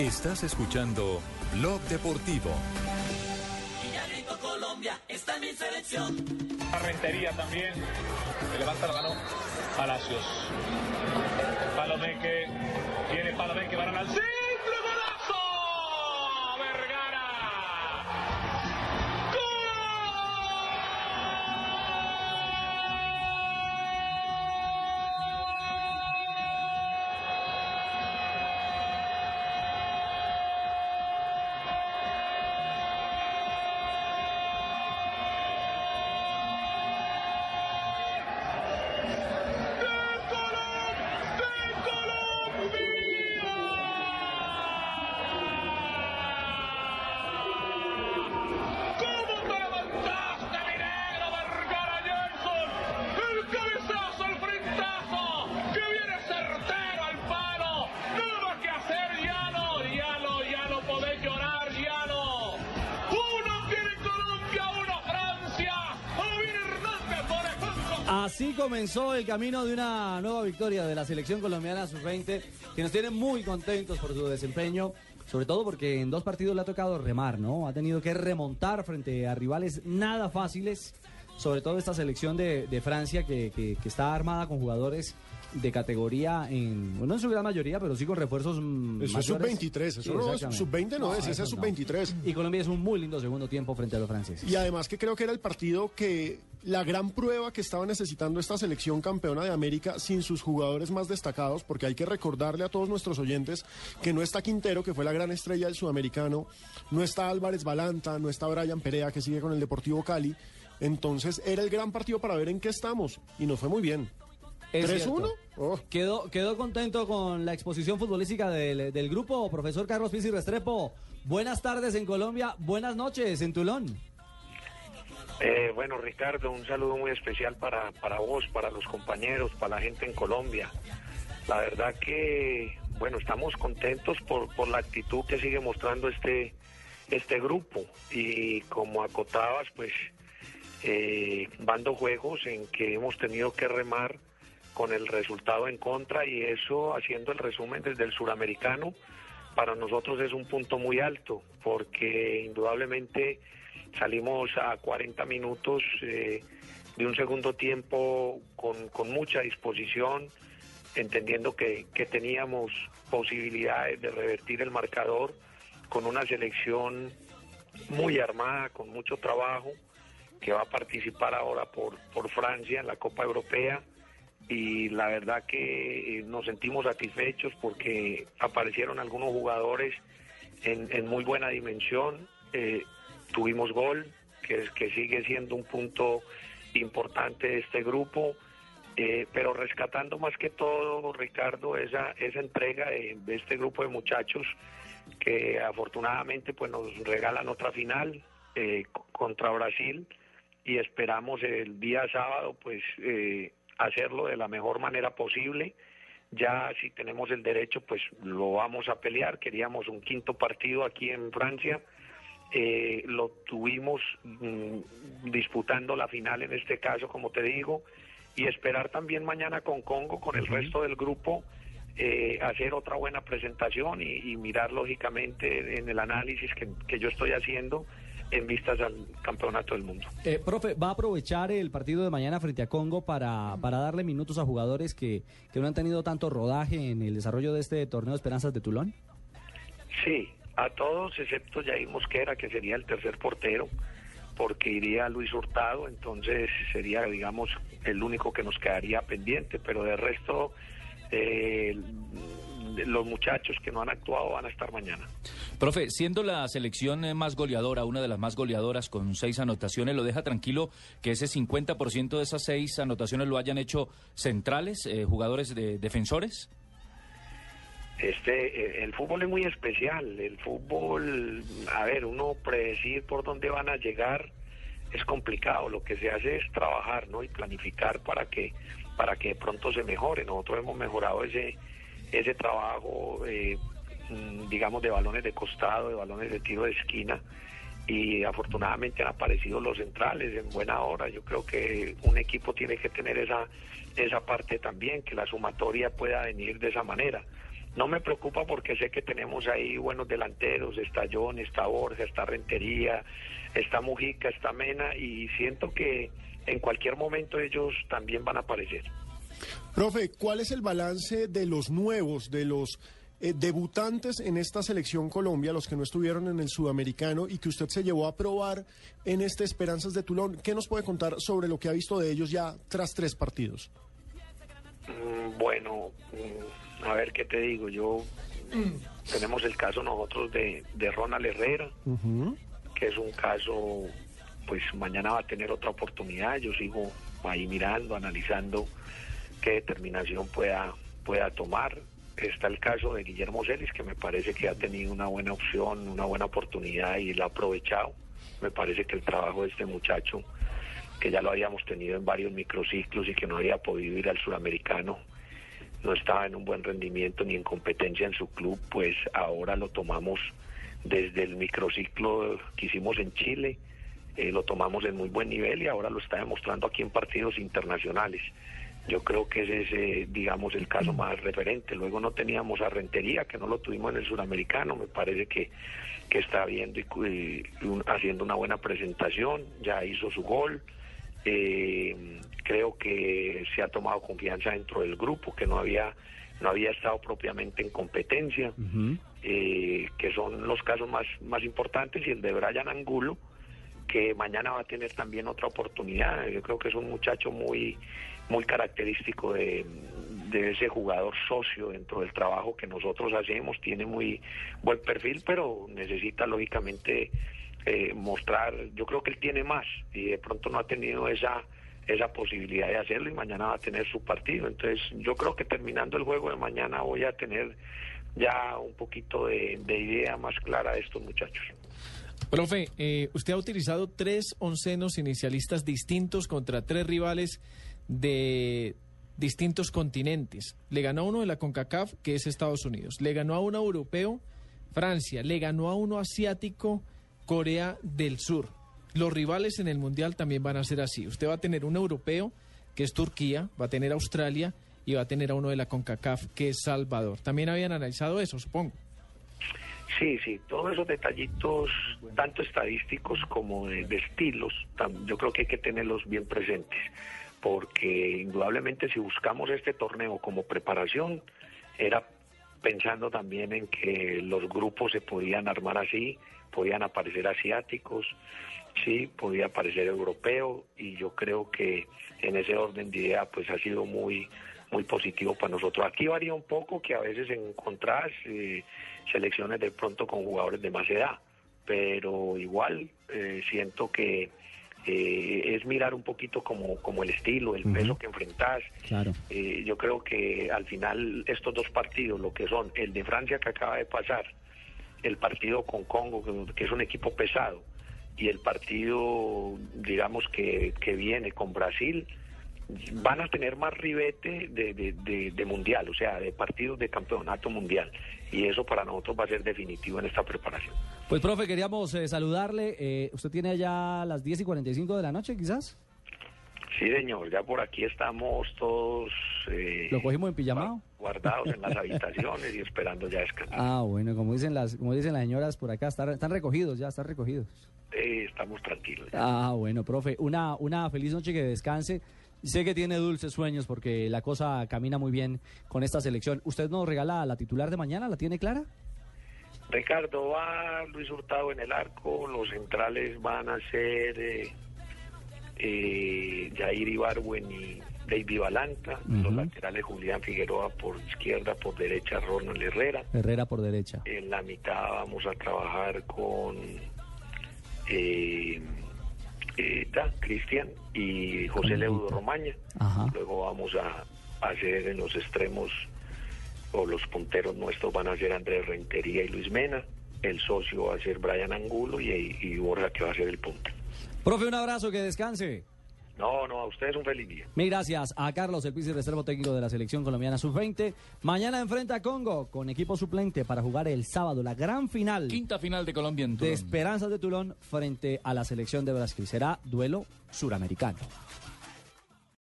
Estás escuchando Blog Deportivo. Villarrico, Colombia, está en mi selección. Rentería también. Se levanta la mano. Palacios. Palomeque. Tiene Palomeque. Van al centro. Así comenzó el camino de una nueva victoria de la selección colombiana sub-20, que nos tiene muy contentos por su desempeño, sobre todo porque en dos partidos le ha tocado remar, ¿no? Ha tenido que remontar frente a rivales nada fáciles, sobre todo esta selección de, Francia que está armada con jugadores de categoría en, bueno, en su gran mayoría, pero sí con refuerzos mm, Eso es mayores. sub-23, eso Sí, no es exactamente. sub-20 no, es, ese eso es no. sub-23. Y Colombia es un muy lindo segundo tiempo frente a los franceses. Y además que creo que era el partido que la gran prueba que estaba necesitando esta selección campeona de América sin sus jugadores más destacados, porque hay que recordarle a todos nuestros oyentes que no está Quintero, que fue la gran estrella del sudamericano, no está Álvarez Balanta, no está Brian Perea, que sigue con el Deportivo Cali. Entonces era el gran partido para ver en qué estamos y nos fue muy bien. Es 3-1. cierto. Oh. Quedó, quedó contento con la exposición futbolística del, del grupo, profesor Carlos Pizzi Restrepo. Buenas tardes en Colombia, buenas noches en Tulón. Eh, bueno, Ricardo, un saludo muy especial para, para vos, para los compañeros, para la gente en Colombia. La verdad que, bueno, estamos contentos por, por la actitud que sigue mostrando este, este grupo. Y como acotabas, pues eh, van dos juegos en que hemos tenido que remar con el resultado en contra y eso, haciendo el resumen desde el suramericano, para nosotros es un punto muy alto, porque indudablemente salimos a 40 minutos eh, de un segundo tiempo con, con mucha disposición, entendiendo que, que teníamos posibilidades de revertir el marcador con una selección muy armada, con mucho trabajo, que va a participar ahora por, por Francia en la Copa Europea y la verdad que eh, nos sentimos satisfechos porque aparecieron algunos jugadores en, muy buena dimensión. Eh, tuvimos gol, que, es, que sigue siendo un punto importante de este grupo, eh, pero rescatando más que todo, Ricardo, esa, esa entrega de, este grupo de muchachos que afortunadamente pues nos regalan otra final contra Brasil y esperamos el día sábado pues eh, hacerlo de la mejor manera posible. Ya si tenemos el derecho pues lo vamos a pelear. Queríamos un quinto partido aquí en Francia. Eh, lo tuvimos mm, disputando la final en este caso, como te digo, y esperar también mañana con Congo, con el resto del grupo, eh, hacer otra buena presentación y, y mirar lógicamente en el análisis que, que yo estoy haciendo en vistas al campeonato del mundo. Eh, profe, ¿va a aprovechar el partido de mañana frente a Congo para, para darle minutos a jugadores que, que no han tenido tanto rodaje en el desarrollo de este torneo de Esperanzas de Tulón? Sí, a todos excepto Jair Mosquera, que sería el tercer portero, porque iría Luis Hurtado, entonces sería, digamos, el único que nos quedaría pendiente, pero de resto, eh, los muchachos que no han actuado van a estar mañana. Profe, siendo la selección eh, más goleadora, una de las más goleadoras con seis anotaciones, ¿lo deja tranquilo que ese 50% de esas seis anotaciones lo hayan hecho centrales, eh, jugadores de defensores? Este, eh, el fútbol es muy especial. El fútbol, a ver, uno predecir por dónde van a llegar es complicado. Lo que se hace es trabajar, ¿no? Y planificar para que, para que de pronto se mejore. Nosotros hemos mejorado ese, ese trabajo, eh, digamos, de balones de costado, de balones de tiro de esquina. Y afortunadamente han aparecido los centrales en buena hora. Yo creo que un equipo tiene que tener esa, esa parte también, que la sumatoria pueda venir de esa manera no me preocupa porque sé que tenemos ahí buenos delanteros, está John, está Borja, está Rentería, está Mujica, está Mena y siento que en cualquier momento ellos también van a aparecer. Profe, ¿cuál es el balance de los nuevos, de los eh, debutantes en esta selección Colombia, los que no estuvieron en el sudamericano y que usted se llevó a probar en este Esperanzas de Tulón? ¿Qué nos puede contar sobre lo que ha visto de ellos ya tras tres partidos? Mm, Bueno, mm, a ver qué te digo. Yo mm, tenemos el caso nosotros de, de Ronald Herrera, que es un caso, pues mañana va a tener otra oportunidad. Yo sigo ahí mirando, analizando qué determinación pueda pueda tomar. Está el caso de Guillermo Celis, que me parece que ha tenido una buena opción, una buena oportunidad y la ha aprovechado. Me parece que el trabajo de este muchacho que ya lo habíamos tenido en varios microciclos y que no había podido ir al suramericano, no estaba en un buen rendimiento ni en competencia en su club, pues ahora lo tomamos desde el microciclo que hicimos en Chile, eh, lo tomamos en muy buen nivel y ahora lo está demostrando aquí en partidos internacionales. Yo creo que ese es, digamos, el caso más referente. Luego no teníamos a Rentería, que no lo tuvimos en el suramericano. Me parece que, que está viendo y, y un- haciendo una buena presentación. Ya hizo su gol. Eh, creo que se ha tomado confianza dentro del grupo, que no había no había estado propiamente en competencia, eh, que son los casos más, más importantes, y el de Brian Angulo, que mañana va a tener también otra oportunidad. Yo creo que es un muchacho muy, muy característico de, de ese jugador socio dentro del trabajo que nosotros hacemos. Tiene muy buen perfil, pero necesita lógicamente eh, mostrar. Yo creo que él tiene más y de pronto no ha tenido esa esa posibilidad de hacerlo y mañana va a tener su partido. Entonces yo creo que terminando el juego de mañana voy a tener ya un poquito de, de idea más clara de estos muchachos. Profe, eh, usted ha utilizado tres oncenos inicialistas distintos contra tres rivales de distintos continentes. Le ganó a uno de la CONCACAF, que es Estados Unidos. Le ganó a uno europeo, Francia. Le ganó a uno asiático, Corea del Sur. Los rivales en el Mundial también van a ser así. Usted va a tener un europeo, que es Turquía, va a tener Australia y va a tener a uno de la CONCACAF, que es Salvador. También habían analizado eso, supongo. Sí, sí, todos esos detallitos, tanto estadísticos como de, de estilos, tam- yo creo que hay que tenerlos bien presentes, porque indudablemente si buscamos este torneo como preparación, era pensando también en que los grupos se podían armar así, podían aparecer asiáticos, sí, podía aparecer europeo, y yo creo que en ese orden de idea pues ha sido muy muy positivo para nosotros. Aquí varía un poco que a veces encontrás eh, selecciones de pronto con jugadores de más edad, pero igual eh, siento que eh, es mirar un poquito como, como el estilo, el peso que enfrentás. Claro. Eh, yo creo que al final estos dos partidos, lo que son el de Francia que acaba de pasar, el partido con Congo, que, que es un equipo pesado, y el partido, digamos, que, que viene con Brasil, van a tener más ribete de, de- de- de mundial, o sea, de partidos de campeonato mundial. Y eso para nosotros va a ser definitivo en esta preparación. Pues, profe, queríamos eh, saludarle. Eh, ¿Usted tiene ya las 10 y 45 de la noche, quizás? Sí, señor, ya por aquí estamos todos eh, ¿Lo cogimos en pijamao? guardados en las habitaciones y esperando ya descansar. Ah, bueno, como dicen las, como dicen las señoras por acá, están, están recogidos ya, están recogidos. Eh, estamos tranquilos. ya. Ah, bueno, profe, una, una feliz noche que descanse. Sé que tiene dulces sueños porque la cosa camina muy bien con esta selección. ¿Usted nos regala la titular de mañana? ¿La tiene clara? Ricardo va Luis Hurtado en el arco, los centrales van a ser eh, eh, Jair Ibarwen y David Balanta, los laterales Julián Figueroa por izquierda, por derecha Ronald Herrera. Herrera por derecha. En la mitad vamos a trabajar con eh, eh, Cristian y José Leudo. Romaña. Ajá. Luego vamos a hacer en los extremos o los punteros nuestros van a ser Andrés Rentería y Luis Mena. El socio va a ser Brian Angulo y, y Borja que va a ser el punto. Profe, un abrazo, que descanse. No, no, a ustedes un feliz día. Mil gracias a Carlos, el reservo técnico de la selección colombiana sub-20. Mañana enfrenta a Congo con equipo suplente para jugar el sábado la gran final Quinta final de Colombia en de. Esperanzas de Tulón frente a la selección de Brasil. Será duelo suramericano.